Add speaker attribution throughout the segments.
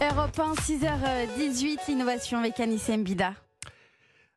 Speaker 1: Europe 1, 6h18, l'innovation avec Anissé Mbida.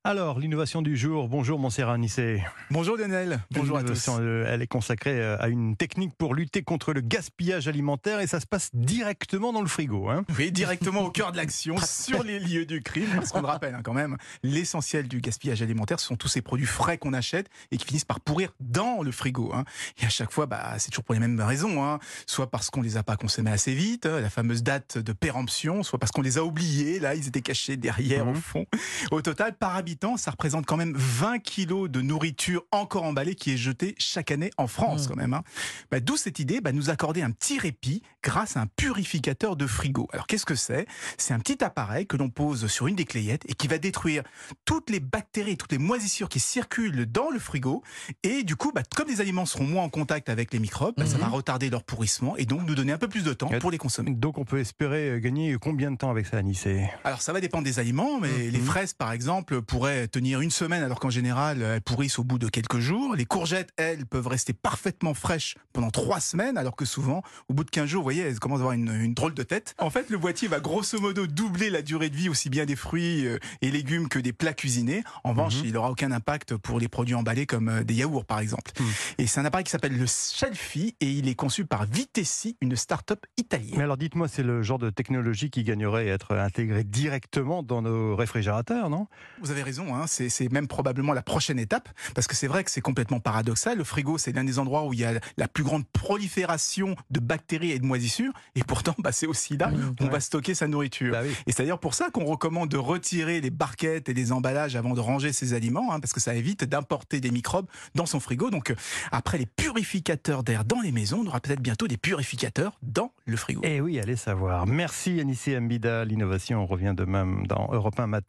Speaker 2: Alors, l'innovation du jour. Bonjour, Montserrat Anissé.
Speaker 3: Bonjour Lionel. Bonjour à tous.
Speaker 2: Euh, Elle est consacrée euh, à une technique pour lutter contre le gaspillage alimentaire et ça se passe directement dans le frigo. Hein.
Speaker 3: Oui, directement au cœur de l'action, sur les lieux du crime. Parce qu'on le rappelle hein, quand même, l'essentiel du gaspillage alimentaire, ce sont tous ces produits frais qu'on achète et qui finissent par pourrir dans le frigo. hein. Et à chaque fois, bah, c'est toujours pour les mêmes raisons. hein. Soit parce qu'on les a pas consommés assez vite, hein, la fameuse date de péremption, soit parce qu'on les a oubliés. Là, ils étaient cachés derrière
Speaker 2: Mhm.
Speaker 3: au fond. Au total, par ça représente quand même 20 kilos de nourriture encore emballée qui est jetée chaque année en France quand même. hein. Bah, D'où cette idée, bah, nous accorder un petit répit grâce à un purificateur de frigo. Alors qu'est-ce que c'est? C'est un petit appareil que l'on pose sur une des clayettes et qui va détruire toutes les bactéries, toutes les moisissures qui circulent dans le frigo. Et du coup, bah, comme les aliments seront moins en contact avec les microbes, bah, ça va retarder leur pourrissement et donc nous donner un peu plus de temps pour les consommer.
Speaker 2: Donc, on peut espérer euh, gagner combien de temps avec ça, Anissé?
Speaker 3: Alors ça va dépendre des aliments, mais
Speaker 2: Mhm.
Speaker 3: les fraises par exemple pourraient tenir une semaine alors qu'en général elles pourrissent au bout de quelques jours. Les courgettes, elles, peuvent rester parfaitement fraîches pendant trois semaines alors que souvent au bout de 15 jours, vous voyez, elles commencent à avoir une, une drôle de tête. En fait, le boîtier va grosso modo doubler la durée de vie aussi bien des fruits euh, et légumes que des plats cuisinés. En revanche,
Speaker 2: Mhm.
Speaker 3: il n'aura aucun impact pour les produits emballés comme euh, des yaourts par exemple.
Speaker 2: Mhm.
Speaker 3: Et c'est un appareil qui s'appelle le Shelfie et il est conçu par Vitessi, une start-up italienne.
Speaker 2: Mais alors, dites-moi, c'est le genre de technologie qui gagnerait à être intégrée directement dans nos réfrigérateurs, non?
Speaker 3: Vous avez raison, hein, c'est même probablement la prochaine étape, parce que c'est vrai que c'est complètement paradoxal. Le frigo, c'est l'un des endroits où il y a la plus grande prolifération de bactéries et de moisissures, et pourtant, bah, c'est aussi là où on
Speaker 2: Ouais.
Speaker 3: va stocker sa nourriture.
Speaker 2: Bah oui.
Speaker 3: Et c'est d'ailleurs pour ça qu'on recommande de retirer les barquettes et les emballages avant de ranger ses aliments, hein, parce que ça évite d'importer des microbes dans son frigo. Donc, euh, après les purificateurs d'air dans les maisons, on aura peut-être bientôt des purificateurs dans le frigo.
Speaker 2: Eh oui, allez savoir. Merci, Anissé Mbida. L'innovation, on revient demain dans Europe 1 matin.